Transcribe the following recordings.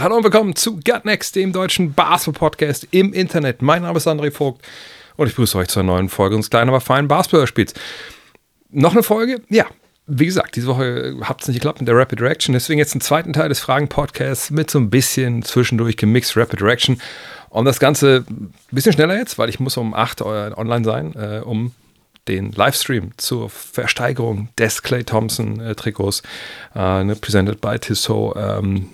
Hallo und willkommen zu Gut Next, dem deutschen Basketball-Podcast im Internet. Mein Name ist André Vogt und ich begrüße euch zur neuen Folge unseres kleinen, aber feinen Basketball-Spiels. Noch eine Folge? Ja. Wie gesagt, diese Woche hat es nicht geklappt mit der Rapid Reaction, deswegen jetzt einen zweiten Teil des Fragen-Podcasts mit so ein bisschen zwischendurch gemixt Rapid Reaction. Und das Ganze ein bisschen schneller jetzt, weil ich muss um 8 Uhr online sein, äh, um den Livestream zur Versteigerung des Clay Thompson äh, Trikots, äh, ne, presented by Tissot, ähm,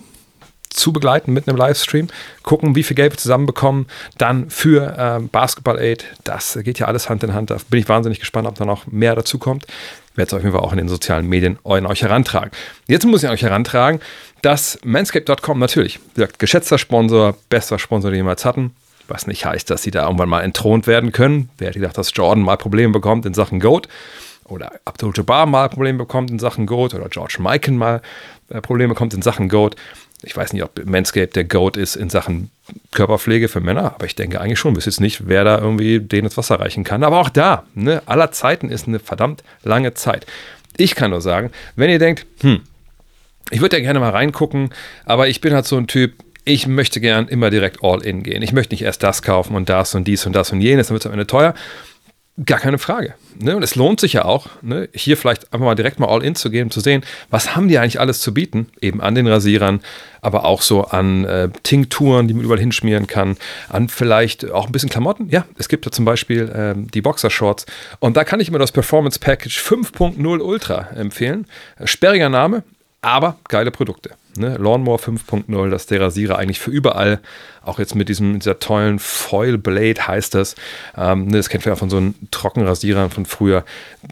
zu begleiten mit einem Livestream, gucken, wie viel Geld wir zusammenbekommen, dann für ähm, Basketball Aid. Das geht ja alles Hand in Hand. Da bin ich wahnsinnig gespannt, ob da noch mehr dazu kommt. Ich werde es auf jeden Fall auch in den sozialen Medien an euch herantragen. Jetzt muss ich an euch herantragen, dass Manscaped.com natürlich, wie gesagt, geschätzter Sponsor, bester Sponsor, den wir jemals hatten. Was nicht heißt, dass sie da irgendwann mal entthront werden können. Wer hätte gedacht, dass Jordan mal Probleme bekommt in Sachen Goat oder Abdul Jabbar mal Probleme bekommt in Sachen Goat oder George Mikan mal äh, Probleme bekommt in Sachen Goat. Ich weiß nicht, ob Manscaped der Goat ist in Sachen Körperpflege für Männer, aber ich denke eigentlich schon. Weiß jetzt nicht, wer da irgendwie denen ins Wasser reichen kann. Aber auch da, ne, aller Zeiten ist eine verdammt lange Zeit. Ich kann nur sagen, wenn ihr denkt, hm, ich würde ja gerne mal reingucken, aber ich bin halt so ein Typ, ich möchte gern immer direkt all in gehen. Ich möchte nicht erst das kaufen und das und dies und das und jenes, dann wird es am Ende teuer. Gar keine Frage. Ne? Und es lohnt sich ja auch, ne? hier vielleicht einfach mal direkt mal all in zu gehen, zu sehen, was haben die eigentlich alles zu bieten, eben an den Rasierern, aber auch so an äh, Tinkturen, die man überall hinschmieren kann, an vielleicht auch ein bisschen Klamotten. Ja, es gibt ja zum Beispiel ähm, die Boxershorts und da kann ich immer das Performance Package 5.0 Ultra empfehlen. Äh, Sperriger Name, aber geile Produkte. Ne? Lawnmower 5.0, das ist der Rasierer eigentlich für überall. Auch jetzt mit diesem dieser tollen Foil Blade heißt das. Ähm, ne, das kennt man ja von so einem Trockenrasierern von früher.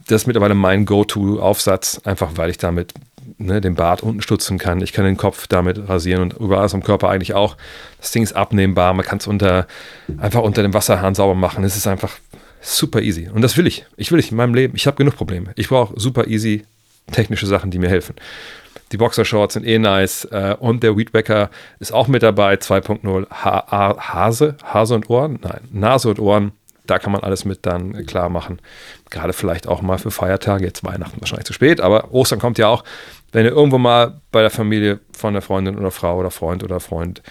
Das ist mittlerweile mein Go-To-Aufsatz, einfach weil ich damit ne, den Bart unten stutzen kann. Ich kann den Kopf damit rasieren und überall am Körper eigentlich auch. Das Ding ist abnehmbar. Man kann es unter, einfach unter dem Wasserhahn sauber machen. Es ist einfach super easy. Und das will ich. Ich will ich in meinem Leben. Ich habe genug Probleme. Ich brauche super easy technische Sachen, die mir helfen. Die Boxershorts sind eh nice. Äh, und der Weedwacker ist auch mit dabei. 2.0 ha ha Hase, Hase und Ohren? Nein, Nase und Ohren. Da kann man alles mit dann klar machen. Gerade vielleicht auch mal für Feiertage. Jetzt Weihnachten wahrscheinlich zu spät, aber Ostern kommt ja auch. Wenn ihr irgendwo mal bei der Familie von der Freundin oder Frau oder Freund oder Freund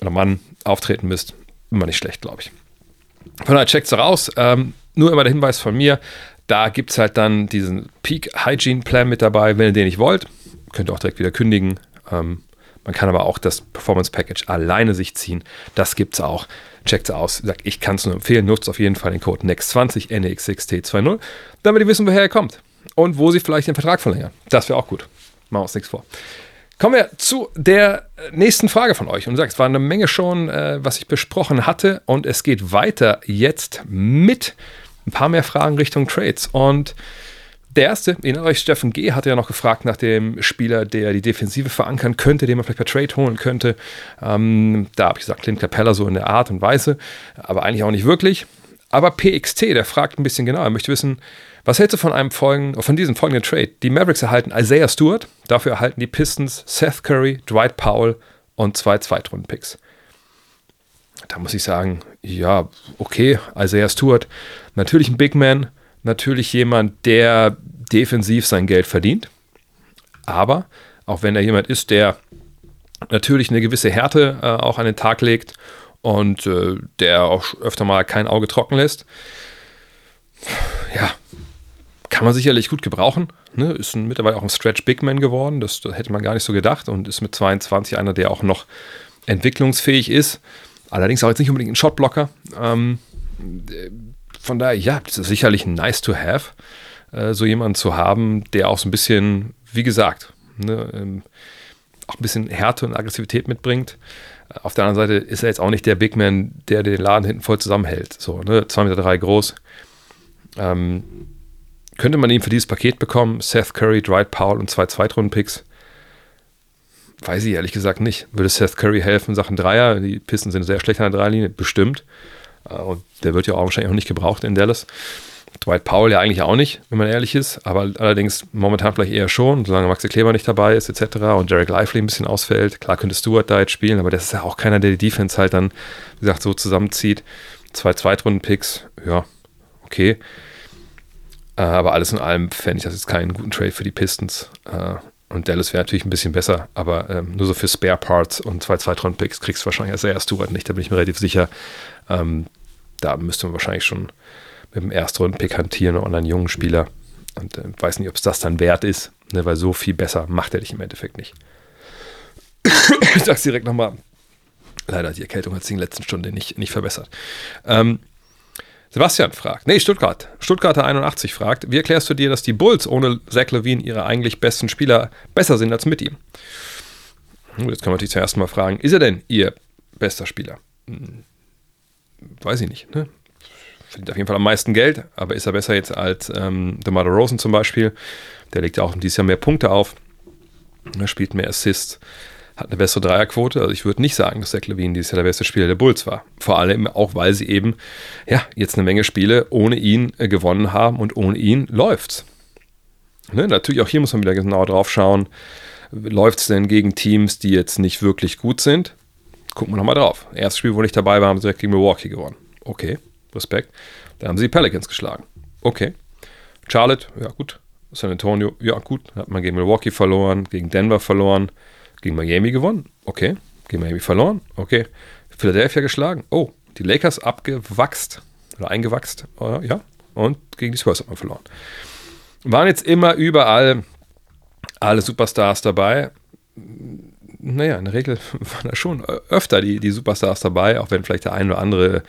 oder Mann auftreten müsst, immer nicht schlecht, glaube ich. Von daher checkt es raus. Ähm, nur immer der Hinweis von mir. Da gibt es halt dann diesen Peak Hygiene Plan mit dabei, wenn ihr den nicht wollt könnt ihr auch direkt wieder kündigen. Ähm, man kann aber auch das Performance Package alleine sich ziehen. Das gibt es auch. Checkt es aus. Ich kann es nur empfehlen. Nutzt auf jeden Fall den Code NEXT20 NEX6T20, damit ihr wissen, woher er kommt und wo sie vielleicht den Vertrag verlängern. Das wäre auch gut. Machen wir uns nichts vor. Kommen wir zu der nächsten Frage von euch. Und sagt, es war eine Menge schon, äh, was ich besprochen hatte. Und es geht weiter jetzt mit ein paar mehr Fragen Richtung Trades. Und der erste, erinnert euch, Steffen G. hatte ja noch gefragt nach dem Spieler, der die Defensive verankern könnte, den man vielleicht per Trade holen könnte. Ähm, da habe ich gesagt, Clint Capella so in der Art und Weise, aber eigentlich auch nicht wirklich. Aber PXT, der fragt ein bisschen genauer, er möchte wissen, was hältst du von einem folgenden, von diesem folgenden Trade? Die Mavericks erhalten Isaiah Stewart, dafür erhalten die Pistons Seth Curry, Dwight Powell und zwei Zweitrunden-Picks. Da muss ich sagen, ja, okay, Isaiah Stewart, natürlich ein Big Man, natürlich jemand, der defensiv sein Geld verdient. Aber auch wenn er jemand ist, der natürlich eine gewisse Härte äh, auch an den Tag legt und äh, der auch öfter mal kein Auge trocken lässt, ja, kann man sicherlich gut gebrauchen. Ne? Ist ein, mittlerweile auch ein Stretch Big Man geworden, das, das hätte man gar nicht so gedacht und ist mit 22 einer, der auch noch entwicklungsfähig ist. Allerdings auch jetzt nicht unbedingt ein Shotblocker. Ähm, von daher, ja, das ist sicherlich nice to have, äh, so jemanden zu haben, der auch so ein bisschen, wie gesagt, ne, ähm, auch ein bisschen Härte und Aggressivität mitbringt. Äh, auf der anderen Seite ist er jetzt auch nicht der Big Man, der den Laden hinten voll zusammenhält. So, ne, 2,3 Meter drei groß. Ähm, könnte man ihn für dieses Paket bekommen? Seth Curry, Dwight Powell und zwei Zweitrunden-Picks? Weiß ich ehrlich gesagt nicht. Würde Seth Curry helfen, Sachen Dreier? Die Pisten sind sehr schlecht an der Dreierlinie, bestimmt. Äh, und der wird ja auch wahrscheinlich auch nicht gebraucht in Dallas. Dwight Powell ja eigentlich auch nicht, wenn man ehrlich ist, aber allerdings momentan vielleicht eher schon, solange Maxi Kleber nicht dabei ist, etc. und Derek Lively ein bisschen ausfällt. Klar könnte Stewart da jetzt spielen, aber das ist ja auch keiner, der die Defense halt dann, wie gesagt, so zusammenzieht. Zwei Zweitrunden-Picks, ja, okay. Äh, aber alles in allem fände ich das jetzt keinen guten Trade für die Pistons. Äh, und Dallas wäre natürlich ein bisschen besser, aber ähm, nur so für Spare Parts und zwei Zweitrunden-Picks kriegst du wahrscheinlich als Stewart nicht, da bin ich mir relativ sicher. Ähm, da müsste man wahrscheinlich schon mit dem Erstrunden-Pick hantieren oder einen jungen Spieler. Und äh, weiß nicht, ob es das dann wert ist, ne, weil so viel besser macht er dich im Endeffekt nicht. ich sag's direkt nochmal. Leider, die Erkältung hat sich in der letzten Stunde nicht, nicht verbessert. Ähm, Sebastian fragt, nee, Stuttgart, Stuttgarter 81 fragt, wie erklärst du dir, dass die Bulls ohne Zach Levine ihre eigentlich besten Spieler besser sind als mit ihm? Jetzt kann man natürlich zuerst mal fragen, ist er denn ihr bester Spieler? Weiß ich nicht. Ne? Verdient auf jeden Fall am meisten Geld, aber ist er besser jetzt als ähm, DeMar Rosen zum Beispiel? Der legt ja auch dieses Jahr mehr Punkte auf. Er spielt mehr Assists hat eine bessere Dreierquote. Also ich würde nicht sagen, dass Zach Levine dieses Jahr der beste Spieler der Bulls war. Vor allem auch, weil sie eben ja, jetzt eine Menge Spiele ohne ihn äh, gewonnen haben und ohne ihn läuft's. Ne? Natürlich auch hier muss man wieder genauer drauf schauen. Läuft es denn gegen Teams, die jetzt nicht wirklich gut sind? Gucken wir nochmal drauf. Erstes Spiel, wo ich dabei war, haben sie gegen Milwaukee gewonnen. Okay, Respekt. Dann haben sie die Pelicans geschlagen. Okay. Charlotte, ja gut. San Antonio, ja gut. Hat man gegen Milwaukee verloren, gegen Denver verloren. Gegen Miami gewonnen. Okay. Gegen Miami verloren. Okay. Philadelphia geschlagen. Oh, die Lakers abgewachst oder eingewachst. Ja. Und gegen die Spurs hat man verloren. Waren jetzt immer überall alle Superstars dabei. Naja, in der Regel waren da schon öfter die, die Superstars dabei, auch wenn vielleicht der ein oder andere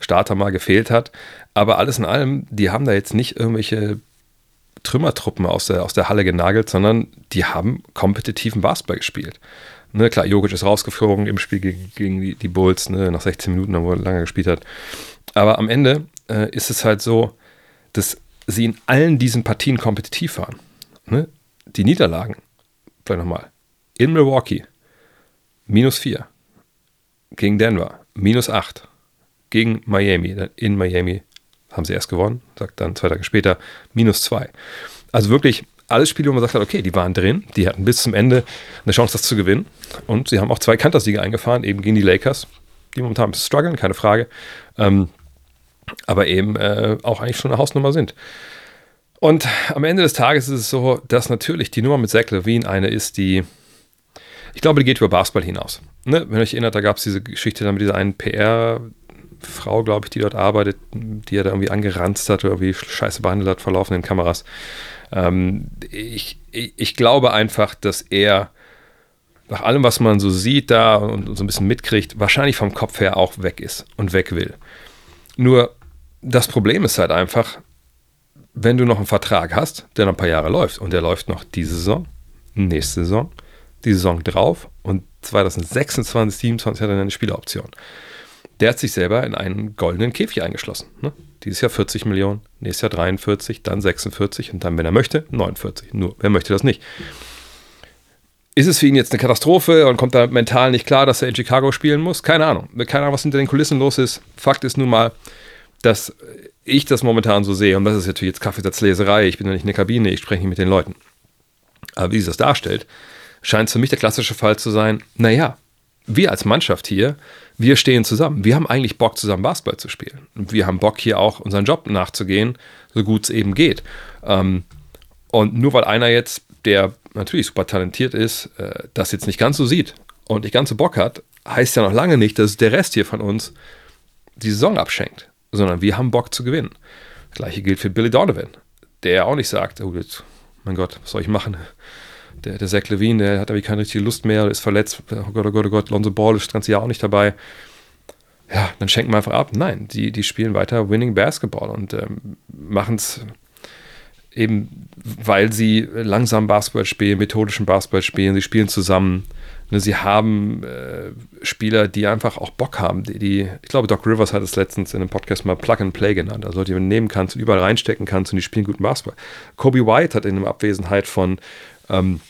Starter mal gefehlt hat. Aber alles in allem, die haben da jetzt nicht irgendwelche Trümmertruppen aus der, aus der Halle genagelt, sondern die haben kompetitiven Basketball gespielt. Ne, klar, Jokic ist rausgeflogen im Spiel gegen, gegen die, die, Bulls, ne, nach 16 Minuten, wo er lange gespielt hat. Aber am Ende äh, ist es halt so, dass sie in allen diesen Partien kompetitiv waren. Ne? Die Niederlagen, vielleicht nochmal, in Milwaukee, minus 4. Gegen Denver, minus 8. Gegen Miami, in Miami haben sie erst gewonnen, sagt dann zwei Tage später minus zwei. Also wirklich alles Spiele, wo man sagt, okay, die waren drin, die hatten bis zum Ende eine Chance, das zu gewinnen. Und sie haben auch zwei Kantersiege eingefahren, eben gegen die Lakers, die momentan ein bisschen strugglen, keine Frage. Ähm, aber eben äh, auch eigentlich schon eine Hausnummer sind. Und am Ende des Tages ist es so, dass natürlich die Nummer mit Zach Levine eine ist, die, ich glaube, die geht über Basketball hinaus. Ne? Wenn ihr euch erinnert, da gab es diese Geschichte dann mit dieser einen PR- Frau, glaube ich, die dort arbeitet, die er da irgendwie angeranzt hat oder irgendwie scheiße behandelt hat vor laufenden Kameras. Ähm, ich, ich, ich, glaube einfach, dass er nach allem, was man so sieht da und so ein bisschen mitkriegt, wahrscheinlich vom Kopf her auch weg ist und weg will. Nur das Problem ist halt einfach, wenn du noch einen Vertrag hast, der noch ein paar Jahre läuft und der läuft noch diese Saison, nächste Saison, die Saison drauf und 2026, 2027 hat er eine Spieleroption der hat sich selber in einen goldenen Käfig eingeschlossen. Ne? Dieses Jahr 40 Millionen, nächstes Jahr 43, dann 46 und dann, wenn er möchte, 49. Nur, wer möchte das nicht? Ist es für ihn jetzt eine Katastrophe und kommt da mental nicht klar, dass er in Chicago spielen muss? Keine Ahnung. Keine Ahnung, was hinter den Kulissen los ist. Fakt ist nun mal, dass ich das momentan so sehe, und das ist natürlich jetzt Kaffeesatzleserei, ich bin ja nicht in der Kabine, ich spreche nicht mit den Leuten. Aber wie sie das darstellt, scheint für mich der klassische Fall zu sein, naja, wir als Mannschaft hier wir stehen zusammen. Wir haben eigentlich Bock, zusammen Basketball zu spielen. Wir haben Bock, hier auch unseren Job nachzugehen, so gut es eben geht. Ähm, und nur weil einer jetzt, der natürlich super talentiert ist, äh, das jetzt nicht ganz so sieht und nicht ganz so Bock hat, heißt ja noch lange nicht, dass der Rest hier von uns die Saison abschenkt, sondern wir haben Bock zu gewinnen. Das gleiche gilt für Billy Donovan, der auch nicht sagt, oh, mein Gott, was soll ich machen? Der, der Zach Levine, der hat aber keine richtige Lust mehr, ist verletzt. Oh Gott, oh Gott, oh Gott, Lonzo Ball ist das ganze Jahr auch nicht dabei. Ja, dann schenken wir einfach ab. Nein, die, die spielen weiter Winning Basketball und ähm, machen es eben, weil sie langsam Basketball spielen, methodischen Basketball spielen, sie spielen zusammen. Ne, sie haben äh, Spieler, die einfach auch Bock haben. Die, die, ich glaube, Doc Rivers hat es letztens in einem Podcast mal Plug and Play genannt. Also die man nehmen kannst und überall reinstecken kannst und die spielen guten Basketball. Kobe White hat in der Abwesenheit von ähm,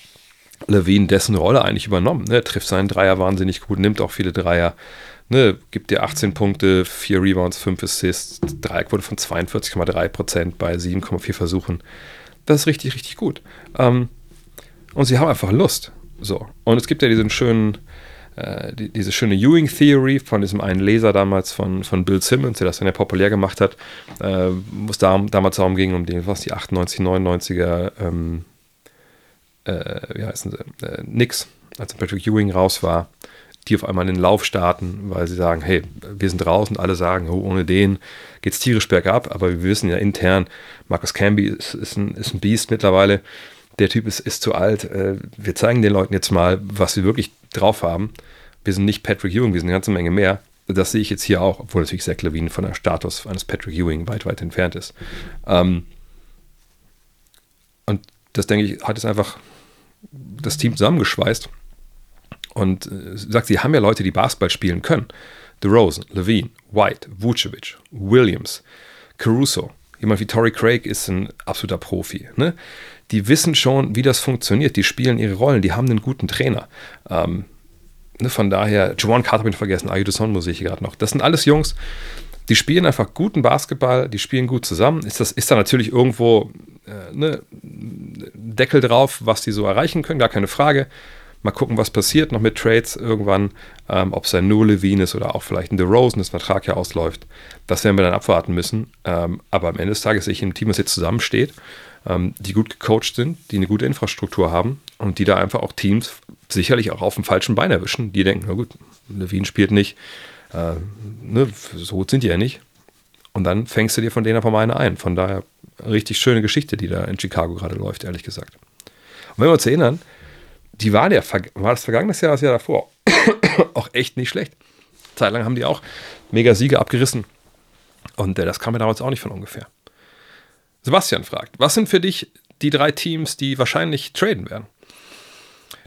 Levine dessen Rolle eigentlich übernommen. Ne? Trifft seinen Dreier wahnsinnig gut, nimmt auch viele Dreier. ne, gibt dir 18 Punkte, 4 Rebounds, 5 Assists, Dreierquote von 42,3% bei 7,4 Versuchen. Das ist richtig, richtig gut. Ähm, und sie haben einfach Lust. So. Und es gibt ja diesen schönen, äh, die, diese schöne Ewing Theory von diesem einen Leser damals von, von Bill Simmons, der das dann ja populär gemacht hat, äh, wo es da, damals darum ging, um die, was die 98, 99er, ähm, äh, wie heißen sie, äh, Knicks, als Patrick Ewing raus war, die auf einmal in den Lauf starten, weil sie sagen, hey, wir sind draußen, alle sagen, oh, ohne den geht es tierisch bergab, aber wir wissen ja intern, Marcus Camby ist, ist, ein, ist ein Biest mittlerweile, der Typ ist, ist zu alt, äh, wir zeigen den Leuten jetzt mal, was wir wirklich drauf haben. Wir sind nicht Patrick Ewing, wir sind eine ganze Menge mehr. Das sehe ich jetzt hier auch, obwohl natürlich Zach Levine von der Status eines Patrick Ewing weit, weit entfernt ist. Ähm, und das, denke ich, hat es einfach das Team zusammengeschweißt und äh, sagt, sie haben ja Leute, die Basketball spielen können. DeRozan, Levine, White, Vucevic, Williams, Caruso. Jemand wie Torrey Craig ist ein absoluter Profi. Ne? Die wissen schon, wie das funktioniert. Die spielen ihre Rollen. Die haben einen guten Trainer. Ähm, ne, von daher, Juwan Carter bin ich vergessen, Ayudeson muss ich hier gerade noch. Das sind alles Jungs, die spielen einfach guten Basketball, die spielen gut zusammen. Ist, das, ist da natürlich irgendwo äh, ne, Deckel drauf, was die so erreichen können, gar keine Frage. Mal gucken, was passiert noch mit Trades irgendwann, ähm, ob es ein nur Levine ist oder auch vielleicht ein DeRozan, das Vertrag ja ausläuft. Das werden wir dann abwarten müssen. Ähm, aber am Ende des Tages sehe ich ein Team, das jetzt zusammensteht, ähm, die gut gecoacht sind, die eine gute Infrastruktur haben und die da einfach auch Teams sicherlich auch auf dem falschen Bein erwischen. Die denken, na gut, Levine spielt nicht, äh, ne, so gut sind die ja nicht. Und dann fängst du dir von denen einfach mal eine ein. Von daher richtig schöne Geschichte, die da in Chicago gerade läuft, ehrlich gesagt. Und wenn wir uns erinnern, die war, der, war das vergangenes Jahr, das Jahr davor, auch echt nicht schlecht. Zeitlang haben die auch mega Siege abgerissen. Und äh, das kam mir damals auch nicht von ungefähr. Sebastian fragt, was sind für dich die drei Teams, die wahrscheinlich traden werden?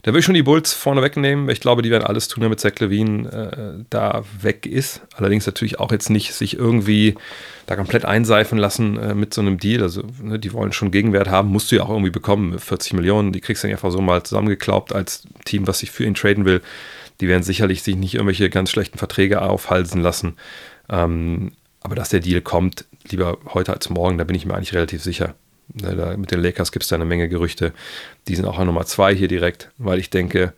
Da will ich schon die Bulls vorne wegnehmen. Ich glaube, die werden alles tun, damit Zach Levine äh, da weg ist. Allerdings natürlich auch jetzt nicht sich irgendwie da komplett einseifen lassen äh, mit so einem Deal. Also, ne, die wollen schon Gegenwert haben, musst du ja auch irgendwie bekommen. 40 Millionen, die kriegst du einfach so mal zusammengeklaubt als Team, was sich für ihn traden will. Die werden sicherlich sich nicht irgendwelche ganz schlechten Verträge aufhalsen lassen. Ähm, aber dass der Deal kommt, lieber heute als morgen, da bin ich mir eigentlich relativ sicher. Mit den Lakers gibt es da eine Menge Gerüchte. Die sind auch an Nummer zwei hier direkt, weil ich denke,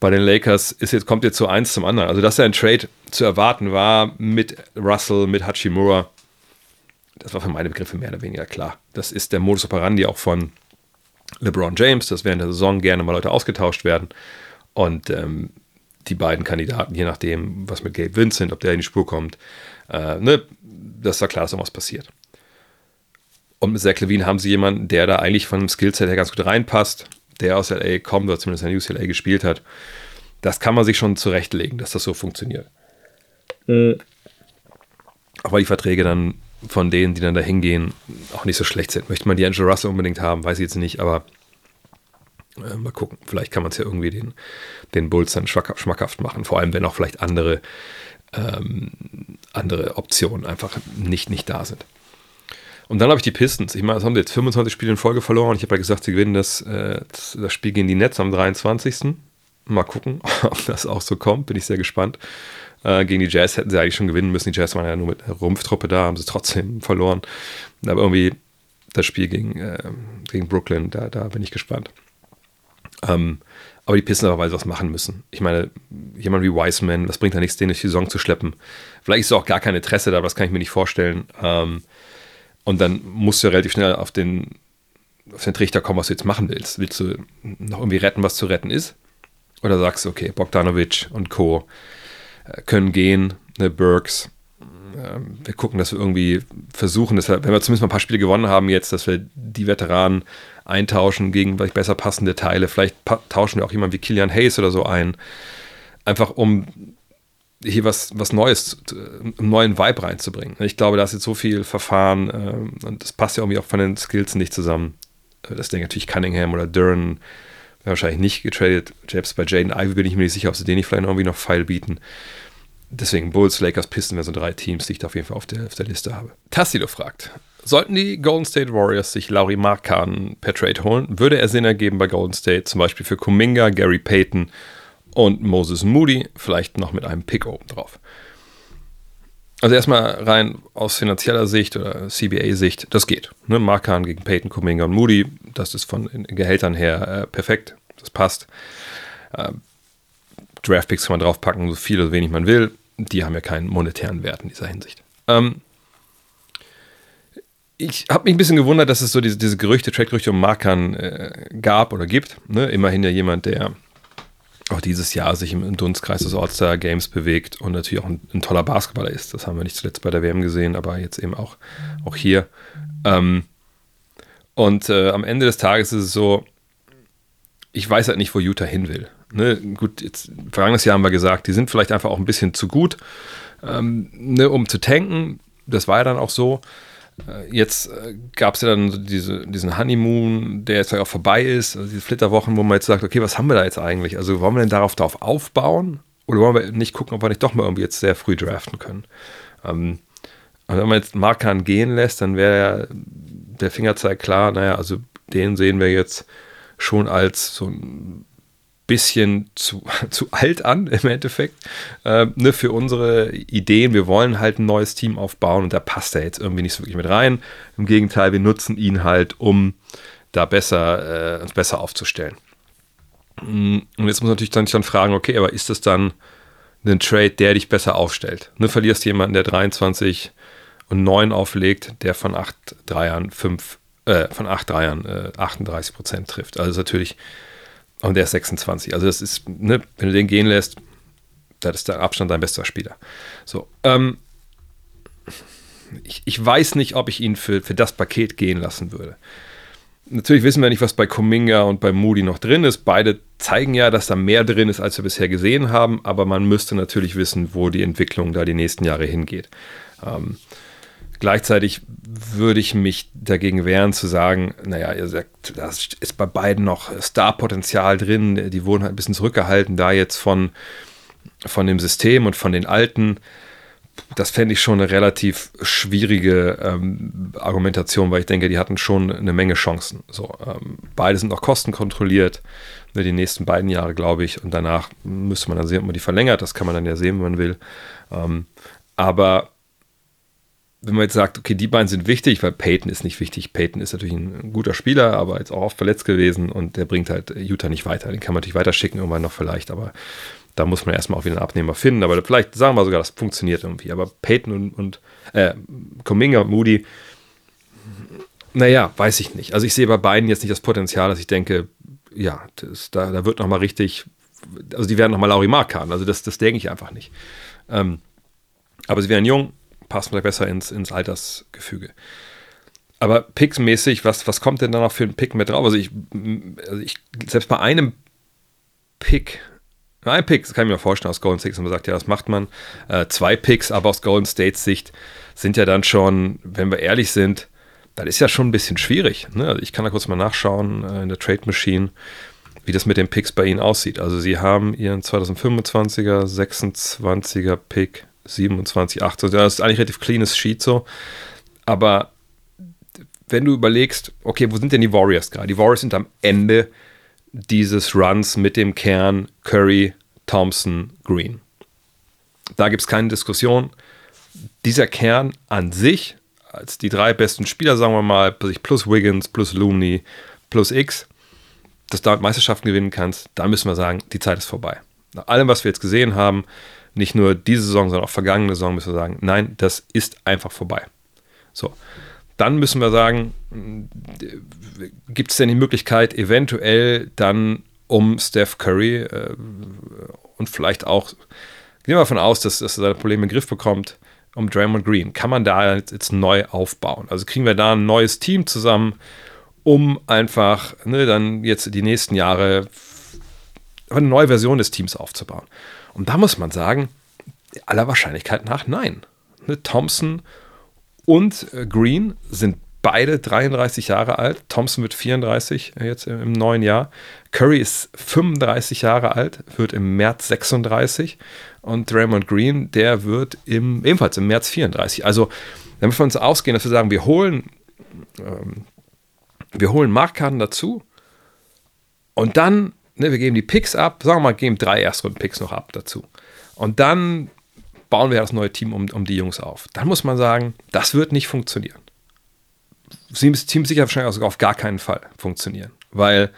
bei den Lakers ist jetzt, kommt jetzt so eins zum anderen. Also, dass da ein Trade zu erwarten war mit Russell, mit Hachimura, das war für meine Begriffe mehr oder weniger klar. Das ist der Modus operandi auch von LeBron James, dass während der Saison gerne mal Leute ausgetauscht werden. Und ähm, die beiden Kandidaten, je nachdem, was mit Gabe Vincent, ob der in die Spur kommt, äh, ne, das war klar, dass irgendwas passiert. Und mit Zach Levine haben sie jemanden, der da eigentlich von dem Skillset her ganz gut reinpasst, der aus LA kommt oder zumindest in UCLA gespielt hat. Das kann man sich schon zurechtlegen, dass das so funktioniert. Mhm. Auch weil die Verträge dann von denen, die dann da hingehen, auch nicht so schlecht sind. Möchte man die Angela Russell unbedingt haben, weiß ich jetzt nicht, aber äh, mal gucken. Vielleicht kann man es ja irgendwie den, den Bulls dann schmackhaft machen, vor allem wenn auch vielleicht andere, ähm, andere Optionen einfach nicht, nicht da sind. Und dann habe ich die Pistons. Ich meine, es haben jetzt 25 Spiele in Folge verloren. Ich habe ja gesagt, sie gewinnen das, äh, das Spiel gegen die Nets am 23. Mal gucken, ob das auch so kommt. Bin ich sehr gespannt. Äh, gegen die Jazz hätten sie eigentlich schon gewinnen müssen. Die Jazz waren ja nur mit Rumpftruppe da, haben sie trotzdem verloren. Aber irgendwie das Spiel gegen, äh, gegen Brooklyn, da, da bin ich gespannt. Ähm, aber die Pistons aber, weil sie was machen müssen. Ich meine, jemand wie Wiseman, das bringt da nichts, den durch die Saison zu schleppen. Vielleicht ist auch gar kein Interesse da, aber das kann ich mir nicht vorstellen. Ähm, und dann musst du relativ schnell auf den, auf den Trichter kommen, was du jetzt machen willst. Willst du noch irgendwie retten, was zu retten ist? Oder sagst du, okay, Bogdanovic und Co. Äh, können gehen, ne, Burks. Ähm, wir gucken, dass wir irgendwie versuchen, dass wir, wenn wir zumindest mal ein paar Spiele gewonnen haben jetzt, dass wir die Veteranen eintauschen gegen vielleicht besser passende Teile. Vielleicht tauschen wir auch jemanden wie Killian Hayes oder so ein. Einfach um hier was, was Neues, einen neuen Vibe reinzubringen. Ich glaube, da ist jetzt so viel Verfahren äh, und das passt ja irgendwie auch von den Skills nicht zusammen. Äh, das denke natürlich Cunningham oder Duran wahrscheinlich nicht getradet. Selbst bei Jaden Ivy bin ich mir nicht sicher, ob sie den nicht vielleicht irgendwie noch Pfeil bieten. Deswegen Bulls, Lakers, Pistons wären so drei Teams, die ich da auf jeden Fall auf der, auf der Liste habe. Tassilo fragt, sollten die Golden State Warriors sich Lauri Markan per Trade holen, würde er Sinn ergeben bei Golden State, zum Beispiel für Kuminga, Gary Payton und Moses Moody vielleicht noch mit einem Pick oben drauf. Also erstmal rein aus finanzieller Sicht oder CBA-Sicht, das geht. Ne? Markan gegen Peyton, Kuminga und Moody, das ist von Gehältern her äh, perfekt, das passt. Äh, Draftpicks kann man draufpacken, so viel oder wenig man will. Die haben ja keinen monetären Wert in dieser Hinsicht. Ähm, ich habe mich ein bisschen gewundert, dass es so diese, diese Gerüchte, Track-Gerüchte um Markan äh, gab oder gibt. Ne? Immerhin ja jemand, der auch dieses Jahr sich im, Dunstkreis des All-Star Games bewegt und natürlich auch ein, ein, toller Basketballer ist. Das haben wir nicht zuletzt bei der WM gesehen, aber jetzt eben auch, auch hier. Ähm, und äh, am Ende des Tages ist es so, ich weiß halt nicht, wo Utah hin will. Ne? Gut, jetzt, vergangenes Jahr haben wir gesagt, die sind vielleicht einfach auch ein bisschen zu gut, ähm, ne, um zu tanken. Das war ja dann auch so. Äh, jetzt äh, gab es ja dann diese, diesen Honeymoon, der jetzt auch vorbei ist, also diese Flitterwochen, wo man jetzt sagt, okay, was haben wir da jetzt eigentlich? Also wollen wir denn darauf, darauf aufbauen oder wollen wir nicht gucken, ob wir nicht doch mal irgendwie jetzt sehr früh draften können? Ähm, und wenn man jetzt Markan gehen lässt, dann wäre der Fingerzeig klar, naja, also den sehen wir jetzt schon als so ein bisschen zu, zu alt an im Endeffekt äh, ne, für unsere Ideen. Wir wollen halt ein neues Team aufbauen und da passt er jetzt irgendwie nicht so wirklich mit rein. Im Gegenteil, wir nutzen ihn halt, um da besser, äh, uns besser aufzustellen. Mm, und jetzt muss man natürlich dann, fragen, okay, aber ist das dann ein Trade, der dich besser aufstellt? Ne, verlierst jemanden, der 23 und 9 auflegt, der von 8 Dreiern 5, äh, von 8 Dreiern äh, 38 Prozent trifft. Also ist natürlich und der ist 26. Also das ist, ne, wenn du den gehen lässt, das ist der Abstand dein bester Spieler. So, ähm, ich, ich, weiß nicht, ob ich ihn für, für das Paket gehen lassen würde. Natürlich wissen wir nicht, was bei Kuminga und bei Moody noch drin ist. Beide zeigen ja, dass da mehr drin ist, als wir bisher gesehen haben, aber man müsste natürlich wissen, wo die Entwicklung da die nächsten Jahre hingeht. Ähm, Gleichzeitig würde ich mich dagegen wehren zu sagen, naja, ihr sagt, da ist bei beiden noch Starpotenzial drin, die wurden halt ein bisschen zurückgehalten, da jetzt von, von dem System und von den Alten. Das fände ich schon eine relativ schwierige ähm, Argumentation, weil ich denke, die hatten schon eine Menge Chancen. So, ähm, beide sind noch kostenkontrolliert, ne, die nächsten beiden Jahre, glaube ich, und danach müsste man dann sehen, ob man die verlängert. Das kann man dann ja sehen, wenn man will. Ähm, aber wenn man jetzt sagt, okay, die beiden sind wichtig, weil Peyton ist nicht wichtig. Peyton ist natürlich ein guter Spieler, aber jetzt auch oft verletzt gewesen und der bringt halt Utah nicht weiter. Den kann man natürlich weiterschicken, irgendwann noch vielleicht, aber da muss man erstmal auch wieder einen Abnehmer finden. Aber vielleicht sagen wir sogar, das funktioniert irgendwie. Aber Peyton und, und äh, Kuminga Moody, naja, weiß ich nicht. Also ich sehe bei beiden jetzt nicht das Potenzial, dass ich denke, ja, das, da, da wird nochmal richtig, also die werden nochmal Laurie Mark haben. Also das, das denke ich einfach nicht. Ähm, aber sie wären jung, passt vielleicht besser ins, ins Altersgefüge. Aber Picks-mäßig, was, was kommt denn da noch für ein Pick mit drauf? Also ich, also ich selbst bei einem Pick, ein Pick, das kann ich mir vorstellen aus Golden State, man sagt, ja, das macht man. Äh, zwei Picks, aber aus Golden States Sicht sind ja dann schon, wenn wir ehrlich sind, das ist ja schon ein bisschen schwierig. Ne? Also ich kann da kurz mal nachschauen äh, in der Trade Machine, wie das mit den Picks bei Ihnen aussieht. Also Sie haben Ihren 2025er, 26er Pick 27, 28. Das ist eigentlich relativ cleanes Sheet so. Aber wenn du überlegst, okay, wo sind denn die Warriors gerade? Die Warriors sind am Ende dieses Runs mit dem Kern Curry, Thompson, Green. Da gibt es keine Diskussion. Dieser Kern an sich, als die drei besten Spieler, sagen wir mal, plus Wiggins, plus Looney, plus X, dass du damit Meisterschaften gewinnen kannst, da müssen wir sagen, die Zeit ist vorbei. Nach allem, was wir jetzt gesehen haben, nicht nur diese Saison, sondern auch vergangene Saison müssen wir sagen, nein, das ist einfach vorbei. So, dann müssen wir sagen, gibt es denn die Möglichkeit, eventuell dann um Steph Curry äh, und vielleicht auch, gehen wir davon aus, dass, dass er seine Probleme den Griff bekommt, um Draymond Green, kann man da jetzt, jetzt neu aufbauen? Also kriegen wir da ein neues Team zusammen, um einfach ne, dann jetzt die nächsten Jahre eine neue Version des Teams aufzubauen. Und da muss man sagen, aller Wahrscheinlichkeit nach nein. Ne, Thompson und äh, Green sind beide 33 Jahre alt. Thompson wird 34 äh, jetzt im neuen Jahr. Curry ist 35 Jahre alt, wird im März 36. Und Draymond Green, der wird im, ebenfalls im März 34. Also, müssen wir uns ausgehen, dass wir sagen, wir holen, ähm, wir holen Marktkarten dazu und dann ne, wir geben die Picks ab, sagen wir mal, geben drei Erstrunden-Picks noch ab dazu. Und dann bauen wir das neue Team um, um die Jungs auf. Dann muss man sagen, das wird nicht funktionieren. Ziemlich sicher wahrscheinlich sogar auf gar keinen Fall funktionieren. Weil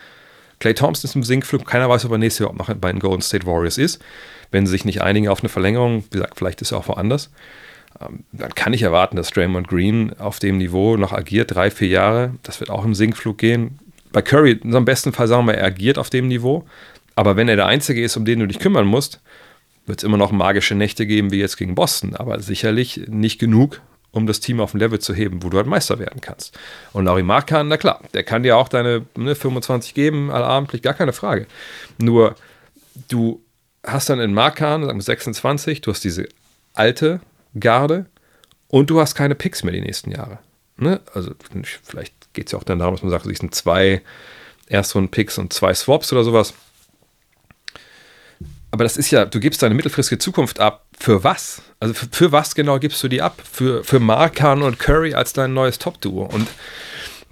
Clay Thompson ist im Sinkflug, keiner weiß, ob er nächstes Jahr noch bei den Golden State Warriors ist. Wenn sie sich nicht einigen auf eine Verlängerung, wie gesagt, vielleicht ist er auch woanders, ähm, dann kann ich erwarten, dass Draymond Green auf dem Niveau noch agiert, drei, vier Jahre. Das wird auch im Sinkflug gehen. Bei Curry, in einem besten Fall sagen wir, er agiert auf dem Niveau. Aber wenn er der Einzige ist, um den du dich kümmern musst, wird es immer noch magische Nächte geben wie jetzt gegen Boston, aber sicherlich nicht genug, um das Team auf ein Level zu heben, wo du halt Meister werden kannst. Und Laurie Markan, na klar, der kann dir auch deine ne, 25 geben, allabendlich, gar keine Frage. Nur, du hast dann in Markan, sagen wir 26, du hast diese alte Garde und du hast keine Picks mehr die nächsten Jahre. Ne? Also, vielleicht geht es ja auch dann darum, dass man sagt, es sind zwei Erstrunden-Picks und zwei Swaps oder sowas. Aber das ist ja, du gibst deine mittelfristige Zukunft ab. Für was? Also für, für was genau gibst du die ab? Für, für Markan und Curry als dein neues Top-Duo. Und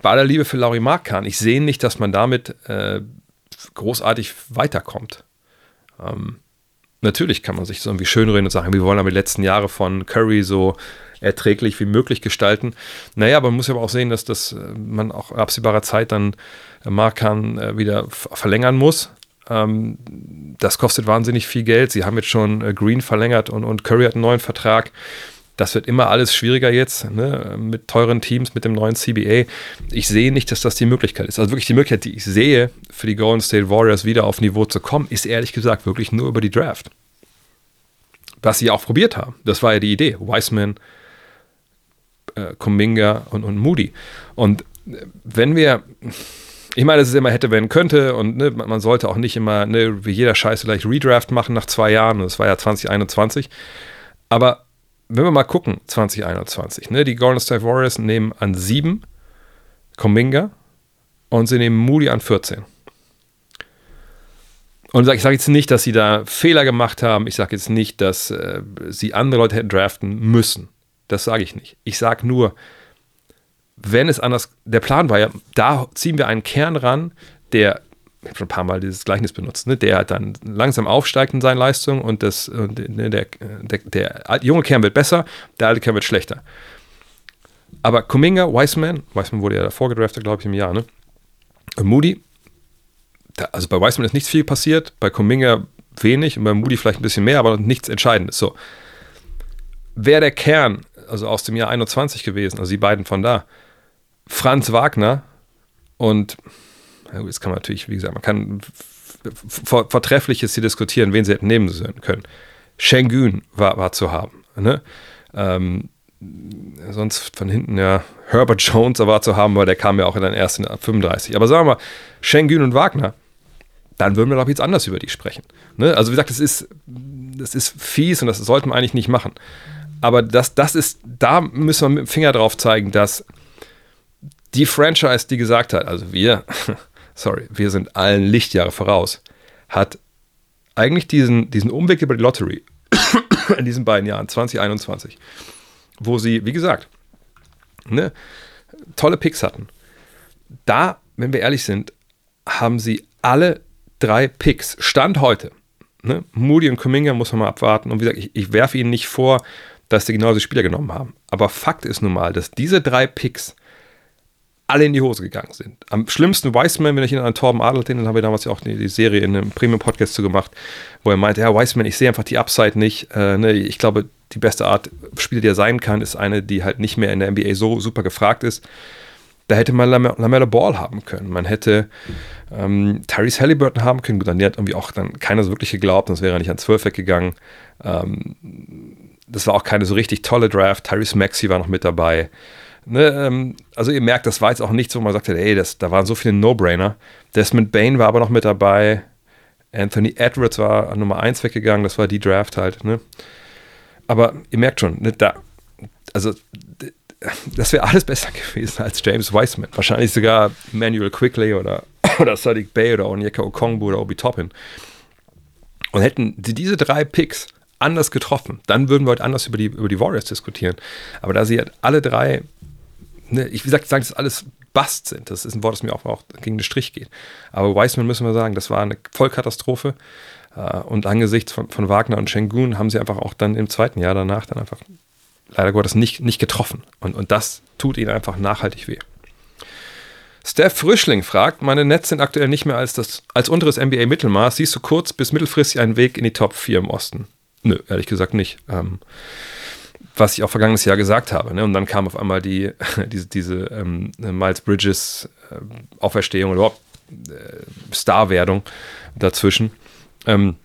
bei aller Liebe für Laurie Markan, ich sehe nicht, dass man damit äh, großartig weiterkommt. Ähm, natürlich kann man sich so irgendwie schönreden und sagen, wir wollen aber die letzten Jahre von Curry so erträglich wie möglich gestalten. Naja, aber man muss ja aber auch sehen, dass das äh, man auch absehbarer Zeit dann äh, Markan äh, wieder verlängern muss. Ähm, das kostet wahnsinnig viel Geld. Sie haben jetzt schon Green verlängert und, und Curry hat einen neuen Vertrag. Das wird immer alles schwieriger jetzt, ne? mit teuren Teams, mit dem neuen CBA. Ich sehe nicht, dass das die Möglichkeit ist. Also wirklich die Möglichkeit, die ich sehe, für die Golden State Warriors wieder auf Niveau zu kommen, ist ehrlich gesagt wirklich nur über die Draft. Was sie auch probiert haben. Das war ja die Idee. Wiseman, äh, Kuminga und, und Moody. Und äh, wenn wir ich meine, es immer hätte werden könnte und ne, man sollte auch nicht immer ne, wie jeder Scheiße gleich Redraft machen nach zwei Jahren. Das war ja 2021. Aber wenn wir mal gucken, 2021, ne, die Golden State Warriors nehmen an sieben Kominga und sie nehmen Moody an 14. Und ich sage jetzt nicht, dass sie da Fehler gemacht haben. Ich sage jetzt nicht, dass äh, sie andere Leute hätten draften müssen. Das sage ich nicht. Ich sage nur, wenn es anders, der Plan war ja, da ziehen wir einen Kern ran, der, ich habe schon ein paar Mal dieses Gleichnis benutzt, ne, der dann langsam aufsteigt in seinen Leistungen und das, ne, der, der, der, junge Kern wird besser, der alte Kern wird schlechter. Aber Kuminga, Wiseman, Wiseman wurde ja davor gedraftet, glaube ich, im Jahr, ne? Und Moody, da, also bei Wiseman ist nichts viel passiert, bei Kuminga wenig und bei Moody vielleicht ein bisschen mehr, aber nichts Entscheidendes. So. Wäre der Kern, also aus dem Jahr 21 gewesen, also die beiden von da, Franz Wagner und jetzt kann man natürlich, wie gesagt, man kann Vortreffliches hier diskutieren, wen sie hätten nehmen können. Schengen war, war zu haben. Ne? Ähm, sonst von hinten ja Herbert Jones war zu haben, weil der kam ja auch in den ersten 35. Aber sagen wir mal, Schengen und Wagner, dann würden wir, glaube ich, jetzt anders über die sprechen. Ne? Also wie gesagt, das ist, das ist fies und das sollten wir eigentlich nicht machen. Aber das, das ist, da müssen wir mit dem Finger drauf zeigen, dass die Franchise, die gesagt hat, also wir, sorry, wir sind allen Lichtjahre voraus, hat eigentlich diesen, diesen Umweg über die Lottery in diesen beiden Jahren, 2021, wo sie, wie gesagt, ne, tolle Picks hatten. Da, wenn wir ehrlich sind, haben sie alle drei Picks, Stand heute. Ne, Moody und Kuminga muss man mal abwarten. Und wie gesagt, ich, ich werfe ihnen nicht vor, dass sie genau diese Spieler genommen haben. Aber Fakt ist nun mal, dass diese drei Picks alle in die Hose gegangen sind. Am schlimmsten Wiseman, wenn ich ihn an Torben Adelt den, dann haben wir damals ja auch die, die Serie in einem Premium-Podcast zu gemacht, wo er meinte, ja, Wiseman, ich sehe einfach die Upside nicht. Äh, ne, ich glaube, die beste Art Spieler, die er sein kann, ist eine, die halt nicht mehr in der NBA so super gefragt ist. Da hätte man Lam Lamella Ball haben können. Man hätte ähm, Tyrese Halliburton haben können. Gut, dann hat irgendwie auch dann keiner so wirklich geglaubt, sonst wäre er nicht an 12 weggegangen. Ähm, das war auch keine so richtig tolle Draft. Tyrese Maxey war noch mit dabei. Ne, ähm, also ihr merkt, das war jetzt auch nichts, wo man sagt, ey, das, da waren so viele No-Brainer. Desmond Bain war aber noch mit dabei. Anthony Edwards war an Nummer 1 weggegangen, das war die Draft halt. Ne? Aber ihr merkt schon, ne, da, also das wäre alles besser gewesen als James Wiseman. Wahrscheinlich sogar Manuel Quickly oder, oder Sadiq Bay oder Onyeka Okongbu oder Obi Toppin. Und hätten sie diese drei Picks anders getroffen, dann würden wir heute anders über die, über die Warriors diskutieren. Aber da sie halt alle drei ne, ich wie gesagt, sagen, dass alles Bust sind. Das ist ein Wort, das mir auch, auch gegen den Strich geht. Aber Wiseman müssen wir sagen, das war eine Vollkatastrophe. Äh, und angesichts von, von Wagner und Schengun haben sie einfach auch dann im zweiten Jahr danach dann einfach leider Gottes nicht, nicht getroffen. Und, und das tut ihnen einfach nachhaltig weh. Steph Frischling fragt, meine Nets sind aktuell nicht mehr als, das, als unteres NBA-Mittelmaß. Siehst du kurz bis mittelfristig einen Weg in die Top 4 im Osten? Nö, ehrlich gesagt nicht. Ähm, was ich auch vergangenes Jahr gesagt habe. Ne? Und dann kam auf einmal die, diese, diese ähm, Miles Bridges äh, Auferstehung oder überhaupt äh, Starwerdung dazwischen. Ähm,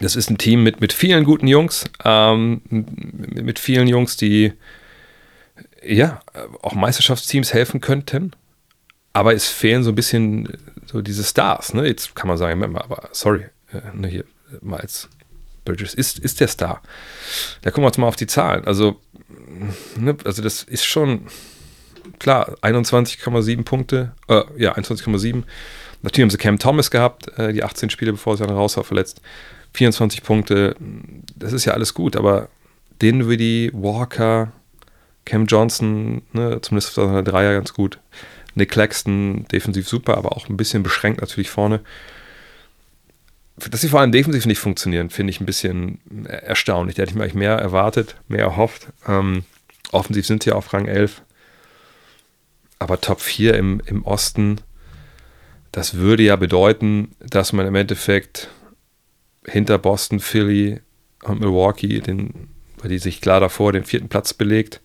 das ist ein Team mit, mit vielen guten Jungs, ähm, mit, mit vielen Jungs, die ja auch Meisterschaftsteams helfen könnten aber es fehlen so ein bisschen so diese Stars. Ne? Jetzt kann man sagen, aber sorry, äh, ne, hier, Miles Bridges ist, ist der Star. Da gucken wir uns mal auf die Zahlen. Also, ne, also das ist schon klar, 21,7 Punkte, äh, ja, 21,7. Natürlich haben sie Cam Thomas gehabt, äh, die 18 Spiele, bevor sie dann raus war, verletzt. 24 Punkte, das ist ja alles gut, aber Dinwiddie, Walker, Cam Johnson, ne, zumindest auf der Dreier ganz gut. Nick Claxton defensiv super, aber auch ein bisschen beschränkt natürlich vorne. Dass sie vor allem defensiv nicht funktionieren, finde ich ein bisschen erstaunlich. Da hätte ich mir eigentlich mehr erwartet, mehr erhofft. Ähm, offensiv sind sie auf Rang 11. Aber Top 4 im, im Osten, das würde ja bedeuten, dass man im Endeffekt hinter Boston, Philly und Milwaukee, den, weil die sich klar davor den vierten Platz belegt,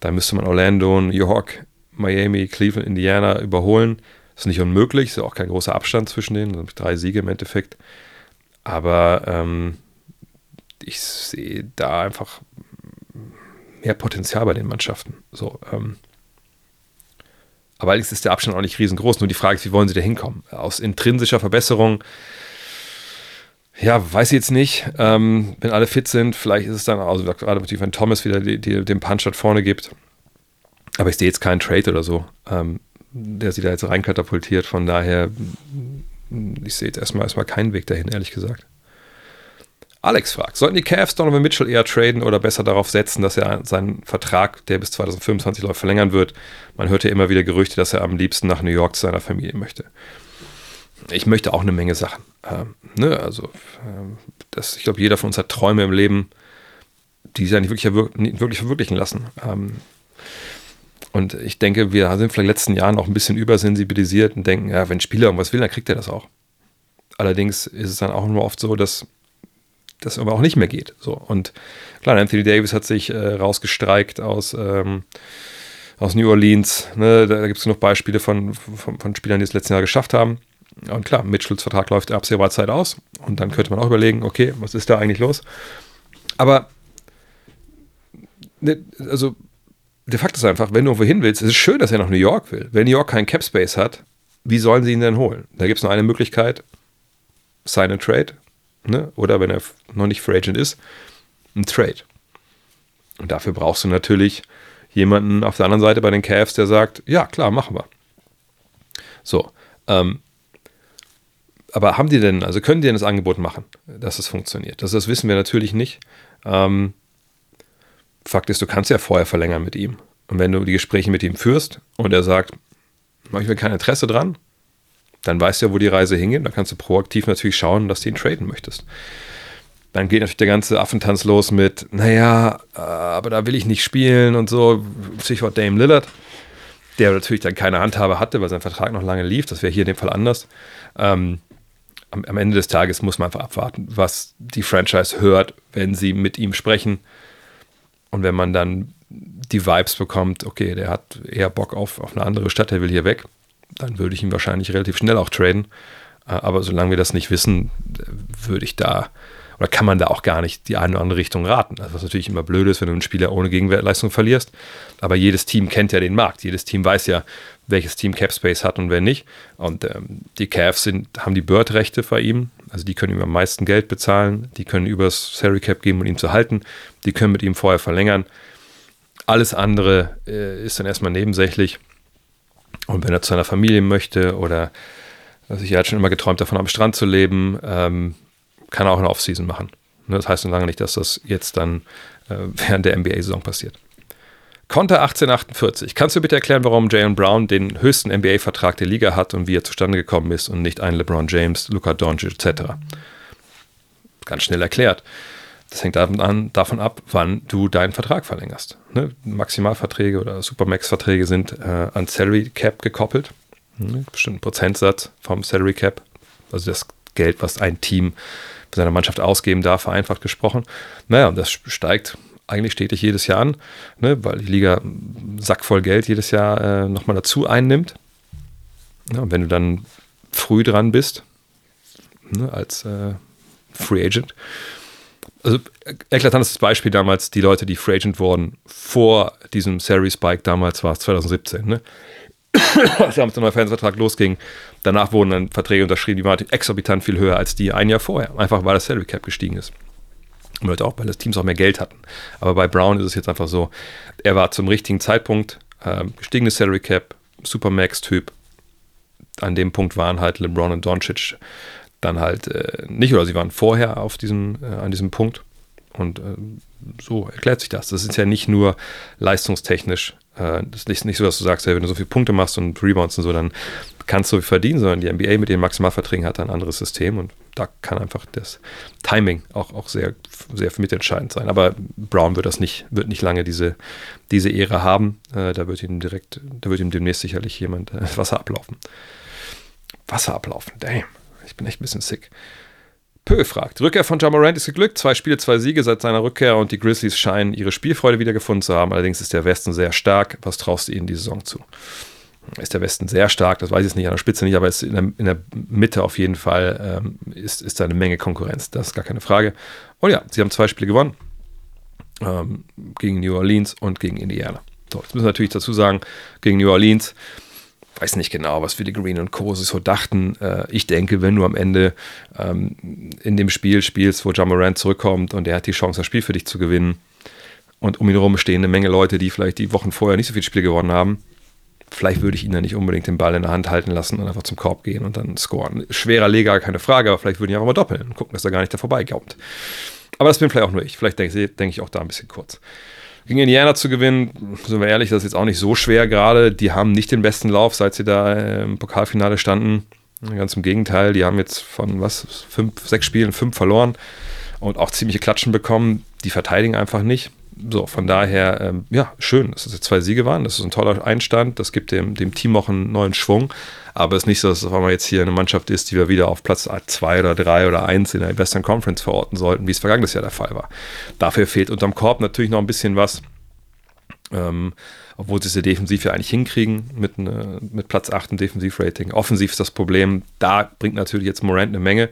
da müsste man Orlando, New York, Miami, Cleveland, Indiana überholen. Ist nicht unmöglich, ist auch kein großer Abstand zwischen denen, drei Siege im Endeffekt. Aber ähm, ich sehe da einfach mehr Potenzial bei den Mannschaften. So, ähm, aber allerdings ist der Abstand auch nicht riesengroß. Nur die Frage ist, wie wollen sie da hinkommen? Aus intrinsischer Verbesserung, ja, weiß ich jetzt nicht. Ähm, wenn alle fit sind, vielleicht ist es dann, also gerade natürlich, wenn Thomas wieder die, die, den Punch dort vorne gibt, aber ich sehe jetzt keinen Trade oder so, ähm, der sie da jetzt reinkatapultiert. Von daher, ich sehe jetzt erstmal, erstmal keinen Weg dahin, ehrlich gesagt. Alex fragt, sollten die Cavs Donovan Mitchell eher traden oder besser darauf setzen, dass er seinen Vertrag, der bis 2025 läuft, verlängern wird? Man hört ja immer wieder Gerüchte, dass er am liebsten nach New York zu seiner Familie möchte. Ich möchte auch eine Menge Sachen. Ähm, ne? Also, ähm, das, ich glaube, jeder von uns hat Träume im Leben, die sich nicht wirklich, wirklich verwirklichen lassen. Ähm, und ich denke, wir sind vielleicht in den letzten Jahren auch ein bisschen übersensibilisiert und denken, ja, wenn ein Spieler irgendwas will, dann kriegt er das auch. Allerdings ist es dann auch nur oft so, dass das aber auch nicht mehr geht. So. Und klar, Anthony Davis hat sich äh, rausgestreikt aus, ähm, aus New Orleans. Ne? Da, da gibt es genug Beispiele von, von, von, Spielern, die es letzten Jahr geschafft haben. Und klar, Mitchells Vertrag läuft absehbarer Zeit aus. Und dann könnte man auch überlegen, okay, was ist da eigentlich los? Aber ne, also der Fakt ist einfach, wenn du wohin willst, es ist schön, dass er nach New York will. Wenn New York keinen Cap Space hat, wie sollen sie ihn denn holen? Da gibt es nur eine Möglichkeit: Sign and Trade. Ne? Oder wenn er noch nicht Free Agent ist, ein Trade. Und dafür brauchst du natürlich jemanden auf der anderen Seite bei den Cavs, der sagt: Ja, klar, machen wir. So. Ähm, aber haben die denn, also können die denn das Angebot machen, dass es funktioniert? Das, das wissen wir natürlich nicht. Ähm, Fakt ist, du kannst ja vorher verlängern mit ihm. Und wenn du die Gespräche mit ihm führst und er sagt, ich will kein Interesse dran, dann weißt du ja, wo die Reise hingeht. Dann kannst du proaktiv natürlich schauen, dass du ihn traden möchtest. Dann geht natürlich der ganze Affentanz los mit, naja, äh, aber da will ich nicht spielen und so. Stichwort Dame Lillard, der natürlich dann keine Handhabe hatte, weil sein Vertrag noch lange lief. Das wäre hier in dem Fall anders. Ähm, am, am Ende des Tages muss man einfach abwarten, was die Franchise hört, wenn sie mit ihm sprechen und wenn man dann die Vibes bekommt, okay, der hat eher Bock auf, auf eine andere Stadt, der will hier weg, dann würde ich ihn wahrscheinlich relativ schnell auch traden. Äh, aber solange wir das nicht wissen, würde ich da oder kann man da auch gar nicht die eine oder andere Richtung raten. Also was natürlich immer blöd ist, wenn du einen Spieler ohne Gegenwertleistung verlierst. Aber jedes Team kennt ja den Markt. Jedes Team weiß ja, welches Team Capspace hat und wer nicht. Und ähm, die Cavs sind, haben die Bird-Rechte bei ihm. Also die können ihm am meisten Geld bezahlen. Die können übers Salary Cap geben, um ihn zu halten. Die können mit ihm vorher verlängern. Alles andere äh, ist dann erstmal nebensächlich. Und wenn er zu seiner Familie möchte oder also ich hat schon immer geträumt davon, am Strand zu leben, ähm, kann er auch eine Offseason machen. Ne, das heißt noch lange nicht, dass das jetzt dann äh, während der NBA-Saison passiert. Konter 1848. Kannst du bitte erklären, warum Jalen Brown den höchsten NBA-Vertrag der Liga hat und wie er zustande gekommen ist und nicht ein LeBron James, Luka Doncic etc.? Ganz schnell erklärt. Das hängt davon, ab, wann du deinen Vertrag verlängerst. Ne? Maximalverträge oder Supermax-Verträge sind äh, an Salary Cap gekoppelt. Ne? Bestimmten Prozentsatz vom Salary Cap. Also das Geld, was ein Team für seine Mannschaft ausgeben darf, vereinfacht gesprochen. Naja, und das steigt eigentlich stetig jedes Jahr an, ne, weil die Liga einen Sack voll Geld jedes Jahr äh, nochmal dazu einnimmt. Ja, und wenn du dann früh dran bist, ne, als äh, Free Agent, also eklatantes Beispiel damals, die Leute, die Free Agent wurden vor diesem Salary Spike, damals war es 2017, ne? als damals der neue Fernsehvertrag losging, danach wurden dann Verträge unterschrieben, die waren exorbitant viel höher als die ein Jahr vorher, einfach weil das Salary Cap gestiegen ist. Und auch, weil das Teams auch mehr Geld hatten. Aber bei Brown ist es jetzt einfach so, er war zum richtigen Zeitpunkt, äh, gestiegenes Salary Cap, Supermax-Typ. An dem Punkt waren halt LeBron und Doncic dann halt äh, nicht, oder sie waren vorher auf diesem, äh, an diesem Punkt. Und äh, so erklärt sich das. Das ist ja nicht nur leistungstechnisch. Äh, das ist nicht, so, dass du sagst, wenn du so viele Punkte machst und Rebounds und so, dann kannst du verdienen, sondern die NBA mit den Maximalverträgen hat ein anderes System und da kann einfach das Timing auch, auch sehr, sehr mitentscheidend sein. Aber Brown wird das nicht, wird nicht lange diese, diese Ehre haben. Äh, da wird ihm direkt, da wird ihm demnächst sicherlich jemand äh, Wasser ablaufen. Wasser ablaufen, damn. Ich bin echt ein bisschen sick. Pö fragt. Rückkehr von Jamorant ist geglückt. Zwei Spiele, zwei Siege seit seiner Rückkehr und die Grizzlies scheinen ihre Spielfreude wiedergefunden zu haben. Allerdings ist der Westen sehr stark. Was traust du ihnen die Saison zu? ist der Westen sehr stark, das weiß ich jetzt nicht an der Spitze nicht, aber in der, in der Mitte auf jeden Fall ähm, ist, ist da eine Menge Konkurrenz, das ist gar keine Frage. Und ja, sie haben zwei Spiele gewonnen, ähm, gegen New Orleans und gegen Indiana. So, jetzt müssen wir natürlich dazu sagen, gegen New Orleans, weiß nicht genau, was Green und Co. so dachten. Äh, ich denke, wenn du am Ende ähm, in dem Spiel spielst, wo Jamoran zurückkommt und er hat die Chance, das Spiel für dich zu gewinnen und um ihn herum stehen eine Menge Leute, die vielleicht die Wochen vorher nicht so viele Spiele gewonnen haben, Vielleicht würde ich ihn ja nicht unbedingt den Ball in der Hand halten lassen und einfach zum Korb gehen und dann scoren. Schwerer Leger, keine Frage, aber vielleicht würde ich einfach mal doppeln und gucken, dass er gar nicht da vorbeikommt. Aber das bin vielleicht auch nur ich. Vielleicht denke denk ich auch da ein bisschen kurz. Gegen Indiana zu gewinnen, sind wir ehrlich, das ist jetzt auch nicht so schwer gerade. Die haben nicht den besten Lauf, seit sie da im Pokalfinale standen. Ganz im Gegenteil, die haben jetzt von was, fünf, sechs Spielen fünf verloren und auch ziemliche Klatschen bekommen. Die verteidigen einfach nicht. So, von daher, ähm, ja, schön, dass es zwei Siege waren. Das ist ein toller Einstand. Das gibt dem, dem Team auch einen neuen Schwung. Aber es ist nicht so, dass es auf einmal jetzt hier eine Mannschaft ist, die wir wieder auf Platz 2 oder 3 oder 1 in der Western Conference verorten sollten, wie es vergangenes Jahr der Fall war. Dafür fehlt unterm Korb natürlich noch ein bisschen was. Ähm, obwohl sie es ja defensiv ja eigentlich hinkriegen mit, ne, mit Platz 8 im Defensivrating. Offensiv ist das Problem, da bringt natürlich jetzt Morant eine Menge.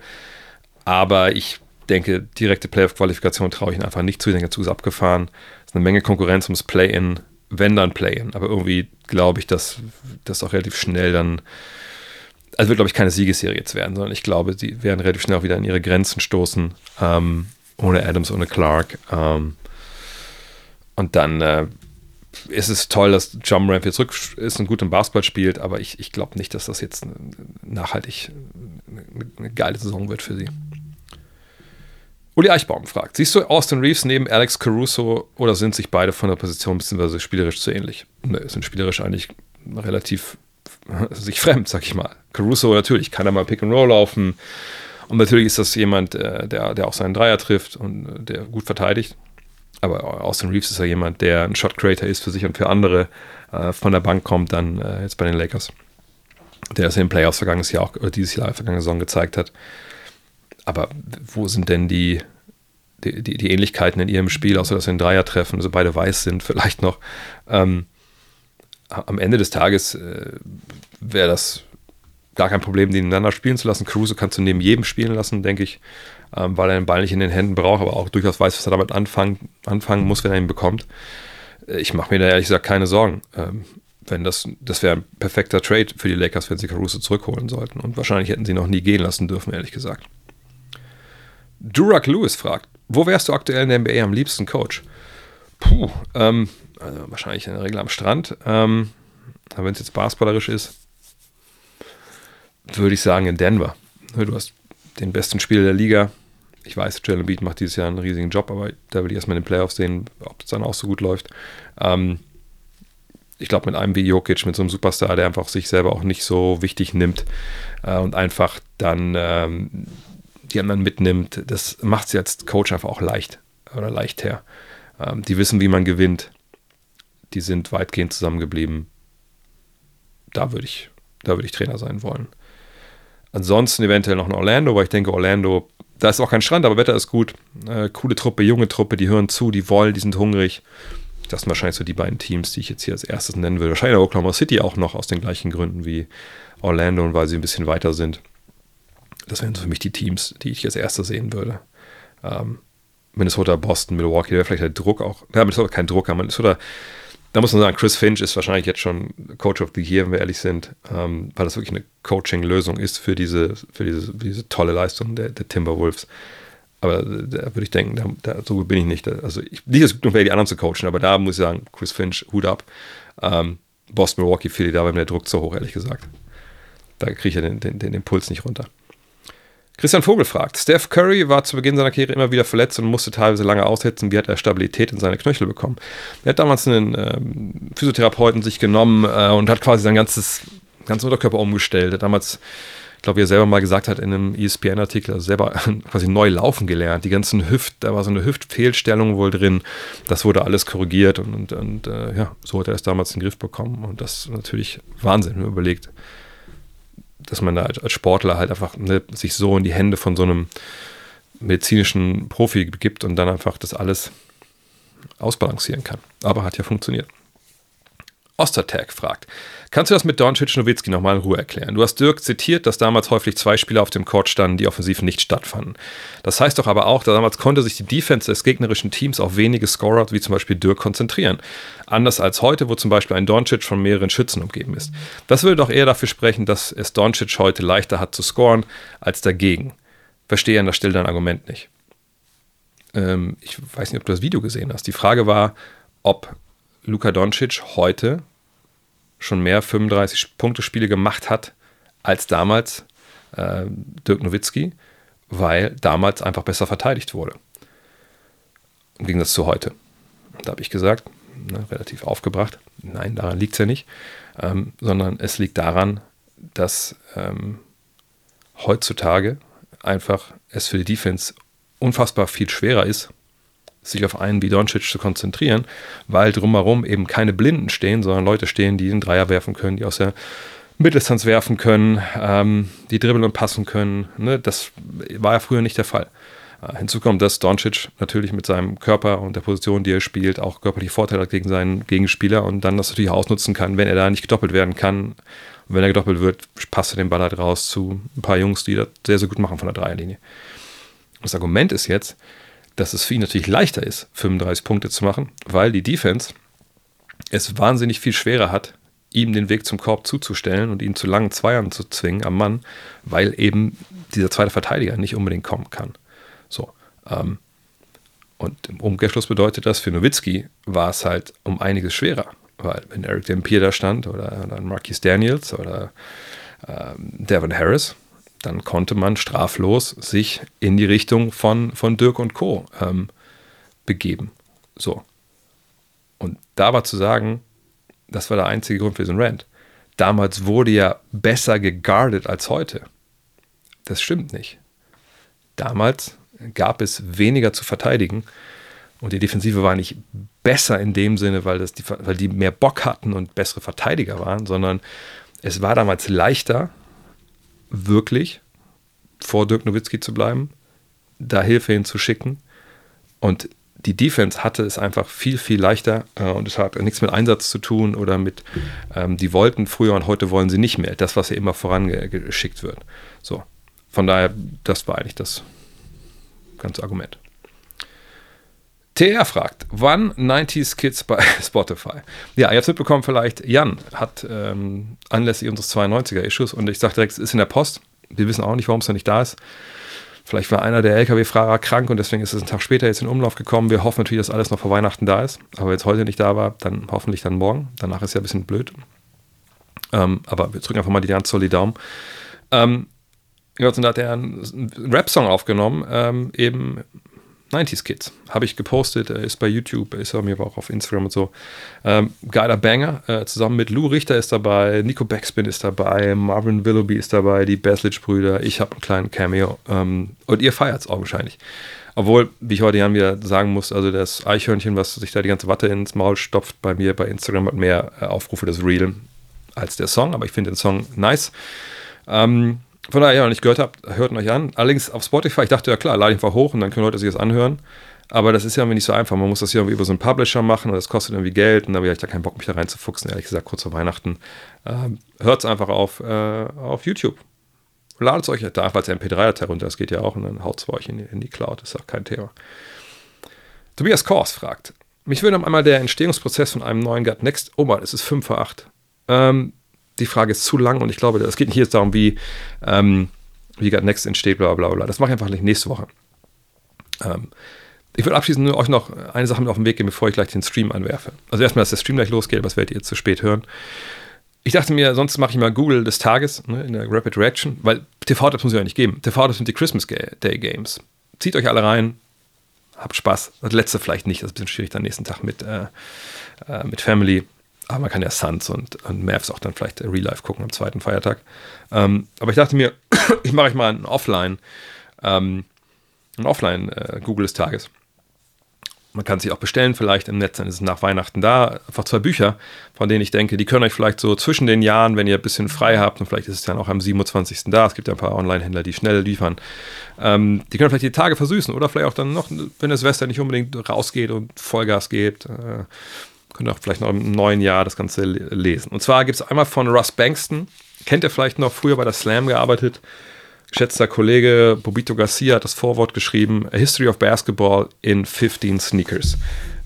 Aber ich denke, direkte Playoff-Qualifikation traue ich ihnen einfach nicht zu. Ich denke, zu ist abgefahren. Es ist eine Menge Konkurrenz ums Play-In, wenn dann Play-In. Aber irgendwie glaube ich, dass das auch relativ schnell dann. Also wird, glaube ich, keine Siegesserie jetzt werden, sondern ich glaube, sie werden relativ schnell auch wieder an ihre Grenzen stoßen. Ähm, ohne Adams, ohne Clark. Ähm, und dann äh, ist es toll, dass John Ramp jetzt zurück ist und gut im Basketball spielt, aber ich, ich glaube nicht, dass das jetzt nachhaltig eine geile Saison wird für sie. Uli Eichbaum fragt: Siehst du Austin Reeves neben Alex Caruso oder sind sich beide von der Position bzw. spielerisch zu ähnlich? Ne, sind spielerisch eigentlich relativ sich fremd, sag ich mal. Caruso natürlich kann er mal Pick and Roll laufen. Und natürlich ist das jemand, äh, der, der auch seinen Dreier trifft und äh, der gut verteidigt. Aber Austin Reeves ist ja jemand, der ein Shot Creator ist für sich und für andere, äh, von der Bank kommt, dann jetzt bei den Lakers. Der es in den Playoffs vergangenes Jahr auch, dieses Jahr, vergangene Saison gezeigt hat aber wo sind denn die, die, die, Ähnlichkeiten in ihrem Spiel, außer dass sie einen Dreier treffen, also beide weiß sind, vielleicht noch. Ähm, am Ende des Tages äh, wäre das gar kein Problem, die ineinander spielen zu lassen. Crusoe kannst du neben jedem spielen lassen, denke ich, ähm, weil er den Ball nicht in den Händen braucht, aber auch durchaus weiß, was er damit anfangen, anfangen muss, wenn er ihn bekommt. Äh, ich mache mir da ehrlich gesagt keine Sorgen. Ähm, wenn das, das wäre ein perfekter Trade für die Lakers, wenn sie Caruso zurückholen sollten. Und wahrscheinlich hätten sie noch nie gehen lassen dürfen, ehrlich gesagt. Durak Lewis fragt, wo wärst du aktuell in der NBA am liebsten Coach? Puh, ähm, also wahrscheinlich in der Regel am Strand. Ähm, wenn es jetzt basketballerisch ist, würde ich sagen in Denver. Du hast den besten Spieler der Liga. Ich weiß, Jalen Beat macht dieses Jahr einen riesigen Job, aber da will ich erstmal in den Playoffs sehen, ob es dann auch so gut läuft. Ähm, ich glaube, mit einem wie Jokic, mit so einem Superstar, der einfach sich selber auch nicht so wichtig nimmt äh, und einfach dann ähm, die anderen mitnimmt, das macht es jetzt Coach einfach auch leicht oder leicht her. Ähm, die wissen, wie man gewinnt. Die sind weitgehend zusammengeblieben. Da würde ich, da würde ich Trainer sein wollen. Ansonsten eventuell noch ein Orlando, weil ich denke, Orlando, da ist auch kein Strand, aber Wetter ist gut. Äh, coole Truppe, junge Truppe, die hören zu, die wollen, die sind hungrig. Das sind wahrscheinlich so die beiden Teams, die ich jetzt hier als erstes nennen will. Wahrscheinlich Oklahoma City auch noch aus den gleichen Gründen wie Orlando und weil sie ein bisschen weiter sind. Das wären für mich die Teams, die ich als erstes sehen würde. Ähm, Minnesota, Boston, Milwaukee, wäre vielleicht der Druck auch. Ja, Minnesota kein Druck, aber Minnesota, da muss man sagen, Chris Finch ist wahrscheinlich jetzt schon Coach of the Year, wenn wir ehrlich sind, ähm, weil das wirklich eine Coaching-Lösung ist für diese, für diese, diese tolle Leistung der, der Timberwolves. Aber da würde ich denken, da, da, so gut bin ich nicht. Also ich, nicht, dass es wäre, die anderen zu coachen, aber da muss ich sagen, Chris Finch, Hut ab. Ähm, Boston, Milwaukee, Philly, da war mir der Druck zu hoch, ehrlich gesagt. Da kriege ich ja den, den, den Impuls nicht runter. Christian Vogel fragt, Steph Curry war zu Beginn seiner Karriere immer wieder verletzt und musste teilweise lange aussetzen. Wie hat er Stabilität in seine Knöchel bekommen? Er hat damals einen ähm, Physiotherapeuten sich genommen äh, und hat quasi sein ganzes, ganzen Unterkörper umgestellt. Er hat damals, ich glaube, wie er selber mal gesagt hat in einem ESPN-Artikel, also selber quasi neu laufen gelernt. Die ganzen Hüft, da war so eine Hüftfehlstellung wohl drin. Das wurde alles korrigiert und, und, und äh, ja, so hat er das damals in den Griff bekommen. Und das ist natürlich Wahnsinn, wenn man überlegt dass man da als Sportler halt einfach ne, sich so in die Hände von so einem medizinischen Profi begibt und dann einfach das alles ausbalancieren kann. Aber hat ja funktioniert. Ostertag fragt, kannst du das mit Doncic Nowitzki nochmal in Ruhe erklären? Du hast Dirk zitiert, dass damals häufig zwei Spieler auf dem Court standen, die offensiv nicht stattfanden. Das heißt doch aber auch, dass damals konnte sich die Defense des gegnerischen Teams auf wenige Scorer, wie zum Beispiel Dirk, konzentrieren. Anders als heute, wo zum Beispiel ein Doncic von mehreren Schützen umgeben ist. Das würde doch eher dafür sprechen, dass es Doncic heute leichter hat zu scoren, als dagegen. Verstehe an der Stelle dein Argument nicht. Ähm, ich weiß nicht, ob du das Video gesehen hast. Die Frage war, ob Luka Doncic heute schon mehr 35-Punkte-Spiele gemacht hat als damals äh, Dirk Nowitzki, weil damals einfach besser verteidigt wurde. Im Gegensatz zu heute. Da habe ich gesagt, ne, relativ aufgebracht, nein, daran liegt es ja nicht, ähm, sondern es liegt daran, dass ähm, heutzutage einfach es für die Defense unfassbar viel schwerer ist, sich auf einen wie Doncic zu konzentrieren, weil drumherum eben keine Blinden stehen, sondern Leute stehen, die einen Dreier werfen können, die aus der Mitteldistanz werfen können, ähm, die dribbeln und passen können. Ne? Das war ja früher nicht der Fall. Äh, hinzu kommt, dass Doncic natürlich mit seinem Körper und der Position, die er spielt, auch körperliche Vorteile hat gegen seinen Gegenspieler und dann das natürlich ausnutzen kann, wenn er da nicht gedoppelt werden kann. Und wenn er gedoppelt wird, passt er den Ball halt raus zu ein paar Jungs, die das sehr, sehr gut machen von der Dreierlinie. Das Argument ist jetzt, dass es für ihn natürlich leichter ist, 35 Punkte zu machen, weil die Defense es wahnsinnig viel schwerer hat, ihm den Weg zum Korb zuzustellen und ihn zu langen Zweiern zu zwingen am Mann, weil eben dieser zweite Verteidiger nicht unbedingt kommen kann. So. Ähm, und im Umkehrschluss bedeutet das, für Nowitzki war es halt um einiges schwerer, weil wenn Eric Dampier da stand oder, oder Marquis Daniels oder ähm, Devin Harris, dann konnte man straflos sich in die Richtung von, von Dirk und Co. Ähm, begeben. So. Und da war zu sagen, das war der einzige Grund für diesen Rant. Damals wurde ja besser geguardet als heute. Das stimmt nicht. Damals gab es weniger zu verteidigen und die Defensive war nicht besser in dem Sinne, weil, das die, weil die mehr Bock hatten und bessere Verteidiger waren, sondern es war damals leichter, wirklich vor Dirk Nowitzki zu bleiben, da Hilfe hinzuschicken. Und die Defense hatte es einfach viel, viel leichter äh, und es hat nichts mit Einsatz zu tun oder mit, ähm, die wollten früher und heute wollen sie nicht mehr. Das, was ja immer vorangeschickt wird. So. Von daher, das war eigentlich das ganze Argument. TR fragt, wann 90s Kids bei Spotify? Ja, ihr habt es mitbekommen vielleicht, Jan hat ähm, anlässlich unseres 92er-Issues und ich sage direkt, es ist in der Post. Wir wissen auch nicht, warum es noch nicht da ist. Vielleicht war einer der LKW-Fahrer krank und deswegen ist es einen Tag später jetzt in Umlauf gekommen. Wir hoffen natürlich, dass alles noch vor Weihnachten da ist. Aber jetzt heute nicht da war, dann hoffentlich dann morgen. Danach ist ja ein bisschen blöd. Ähm, aber wir drücken einfach mal die ganz solid Daumen. Ähm, da hat er einen Rap-Song aufgenommen, ähm, eben 90s Kids. Habe ich gepostet, äh, ist bei YouTube, ist bei mir aber auch auf Instagram und so. Ähm, geiler Banger. Äh, zusammen mit Lou Richter ist dabei, Nico Backspin ist dabei, Marvin Willoughby ist dabei, die Baslitch-Brüder. Ich habe einen kleinen Cameo. Ähm, und ihr feiert es auch wahrscheinlich. Obwohl, wie ich heute Jan wieder sagen muss, also das Eichhörnchen, was sich da die ganze Watte ins Maul stopft, bei mir bei Instagram hat mehr äh, Aufrufe das Reel als der Song, aber ich finde den Song nice. Ähm, von daher, ja, noch nicht gehört habt, hört euch an. Allerdings auf Spotify, ich dachte, ja klar, lade ihn einfach hoch und dann können Leute sich das anhören. Aber das ist ja irgendwie nicht so einfach. Man muss das hier irgendwie über so einen Publisher machen und das kostet irgendwie Geld und da habe ich da keinen Bock, mich da reinzufuchsen, ehrlich gesagt, kurz vor Weihnachten. Ähm, hört es einfach auf, äh, auf YouTube. Ladet es euch da einfach als MP3-Datei runter, das geht ja auch und dann haut es bei euch in die, in die Cloud, ist auch kein Thema. Tobias Kors fragt, mich würde noch einmal der Entstehungsprozess von einem neuen Gut Next, oh Mann, es ist 5 vor 8. Ähm, die Frage ist zu lang und ich glaube, es geht nicht jetzt darum, wie, ähm, wie Gut Next entsteht, bla bla bla. Das mache ich einfach nächste Woche. Ähm, ich würde abschließend nur euch noch eine Sache mit auf den Weg geben, bevor ich gleich den Stream anwerfe. Also erstmal, dass der Stream gleich losgeht, das werdet ihr zu spät hören. Ich dachte mir, sonst mache ich mal Google des Tages ne, in der Rapid Reaction, weil TV-Tipps muss ich ja nicht geben. TV-Tipps sind die Christmas Day Games. Zieht euch alle rein, habt Spaß. Das letzte vielleicht nicht, das ist ein bisschen schwierig dann nächsten Tag mit, äh, äh, mit Family. Aber man kann ja Suns und, und Mavs auch dann vielleicht Real Life gucken am zweiten Feiertag. Ähm, aber ich dachte mir, ich mache euch mal ein Offline, ähm, ein Offline äh, Google des Tages. Man kann sich auch bestellen, vielleicht im Netz, dann ist es nach Weihnachten da. Einfach zwei Bücher, von denen ich denke, die können euch vielleicht so zwischen den Jahren, wenn ihr ein bisschen frei habt, und vielleicht ist es dann auch am 27. da, es gibt ja ein paar Online-Händler, die schnell liefern, ähm, die können vielleicht die Tage versüßen oder vielleicht auch dann noch, wenn das Silvester nicht unbedingt rausgeht und Vollgas geht, äh, könnt ihr auch vielleicht noch im neuen Jahr das Ganze lesen. Und zwar gibt es einmal von Russ Bankston, kennt ihr vielleicht noch, früher bei der Slam gearbeitet, geschätzter Kollege Bobito Garcia hat das Vorwort geschrieben, A History of Basketball in 15 Sneakers.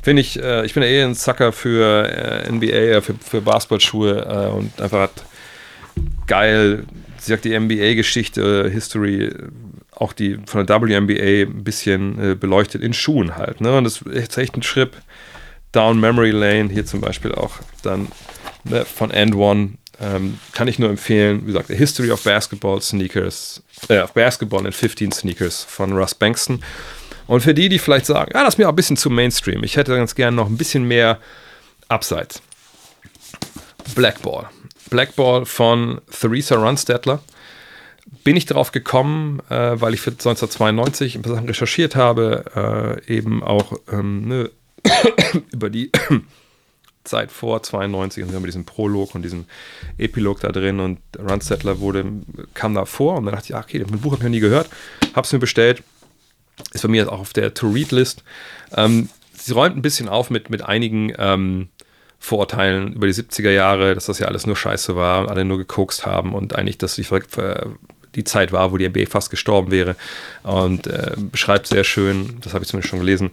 Finde ich, äh, ich bin ja eh ein Sucker für äh, NBA, äh, für, für Basketballschuhe äh, und einfach hat geil, sie sagt die NBA-Geschichte, History, auch die von der WNBA ein bisschen äh, beleuchtet in Schuhen halt. Ne? Und das ist echt ein Schritt Down Memory Lane, hier zum Beispiel auch dann ne, von End One, ähm, kann ich nur empfehlen. Wie gesagt, The History of Basketball Sneakers, äh, Basketball in 15 Sneakers von Russ Bankston. Und für die, die vielleicht sagen, ja, das ist mir auch ein bisschen zu Mainstream, ich hätte ganz gerne noch ein bisschen mehr Abseits. Blackball. Blackball von Theresa Runstedler. Bin ich darauf gekommen, äh, weil ich für 1992 ein paar Sachen recherchiert habe, äh, eben auch ähm, ne, über die Zeit vor 92 und wir haben diesen Prolog und diesen Epilog da drin und Runsettler wurde, kam da vor und dann dachte ich, ach, okay, das Buch habe ich noch nie gehört, habe es mir bestellt, ist bei mir auch auf der To-Read-List. Ähm, sie räumt ein bisschen auf mit, mit einigen ähm, Vorurteilen über die 70er Jahre, dass das ja alles nur Scheiße war und alle nur gekokst haben und eigentlich, dass die, die Zeit war, wo die NBA fast gestorben wäre und äh, beschreibt sehr schön, das habe ich zumindest schon gelesen,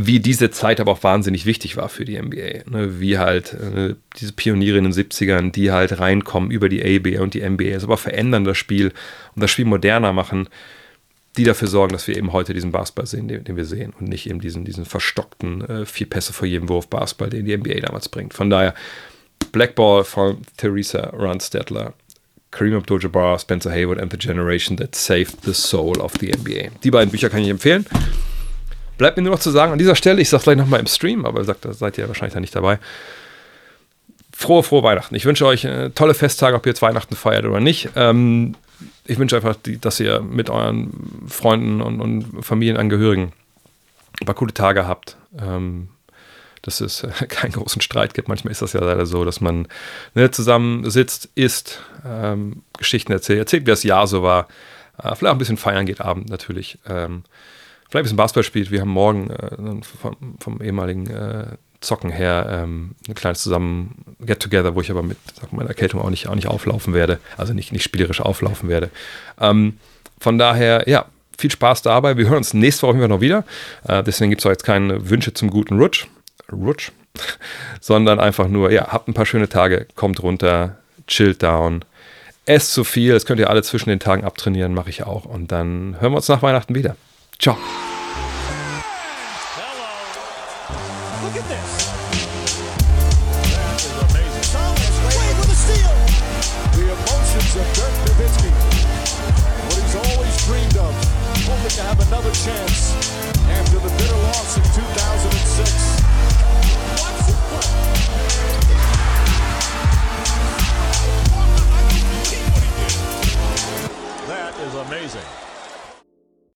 wie diese Zeit aber auch wahnsinnig wichtig war für die NBA. Ne? Wie halt äh, diese Pioniere in den 70ern, die halt reinkommen über die ABA und die NBA, also aber verändern das Spiel und das Spiel moderner machen, die dafür sorgen, dass wir eben heute diesen Basketball sehen, den, den wir sehen und nicht eben diesen, diesen verstockten äh, vier Pässe vor jedem Wurf Basketball, den die NBA damals bringt. Von daher Blackball von Theresa Runstedler, Kareem Abdul-Jabbar, Spencer Hayward and the Generation that saved the soul of the NBA. Die beiden Bücher kann ich empfehlen. Bleibt mir nur noch zu sagen, an dieser Stelle, ich sage es gleich nochmal im Stream, aber sagt, da seid ihr wahrscheinlich da nicht dabei. Frohe, frohe Weihnachten. Ich wünsche euch äh, tolle Festtage, ob ihr jetzt Weihnachten feiert oder nicht. Ähm, ich wünsche einfach, dass ihr mit euren Freunden und, und Familienangehörigen ein paar coole Tage habt. Ähm, dass es äh, keinen großen Streit gibt. Manchmal ist das ja leider so, dass man ne, zusammen sitzt, isst, ähm, Geschichten erzählt, erzählt, wie das Jahr so war. Äh, vielleicht auch ein bisschen feiern geht Abend natürlich. Ähm, vielleicht ein bisschen Basketball spielt. Wir haben morgen äh, vom, vom, ehemaligen äh, Zocken her ähm, ein kleines zusammen Get-Together, wo ich aber mit sag, meiner Erkältung auch nicht, auch nicht auflaufen werde, also nicht, nicht spielerisch auflaufen werde. Ähm, von daher, ja, viel Spaß dabei. Wir hören uns nächste Woche noch wieder. Äh, deswegen gibt es auch jetzt keine Wünsche zum guten Rutsch, Rutsch, sondern einfach nur, ja, habt ein paar schöne Tage, kommt runter, chillt down, esst zu viel. Das könnt ihr alle zwischen den Tagen abtrainieren, mache ich auch. Und dann hören wir uns nach Weihnachten wieder. Ciao.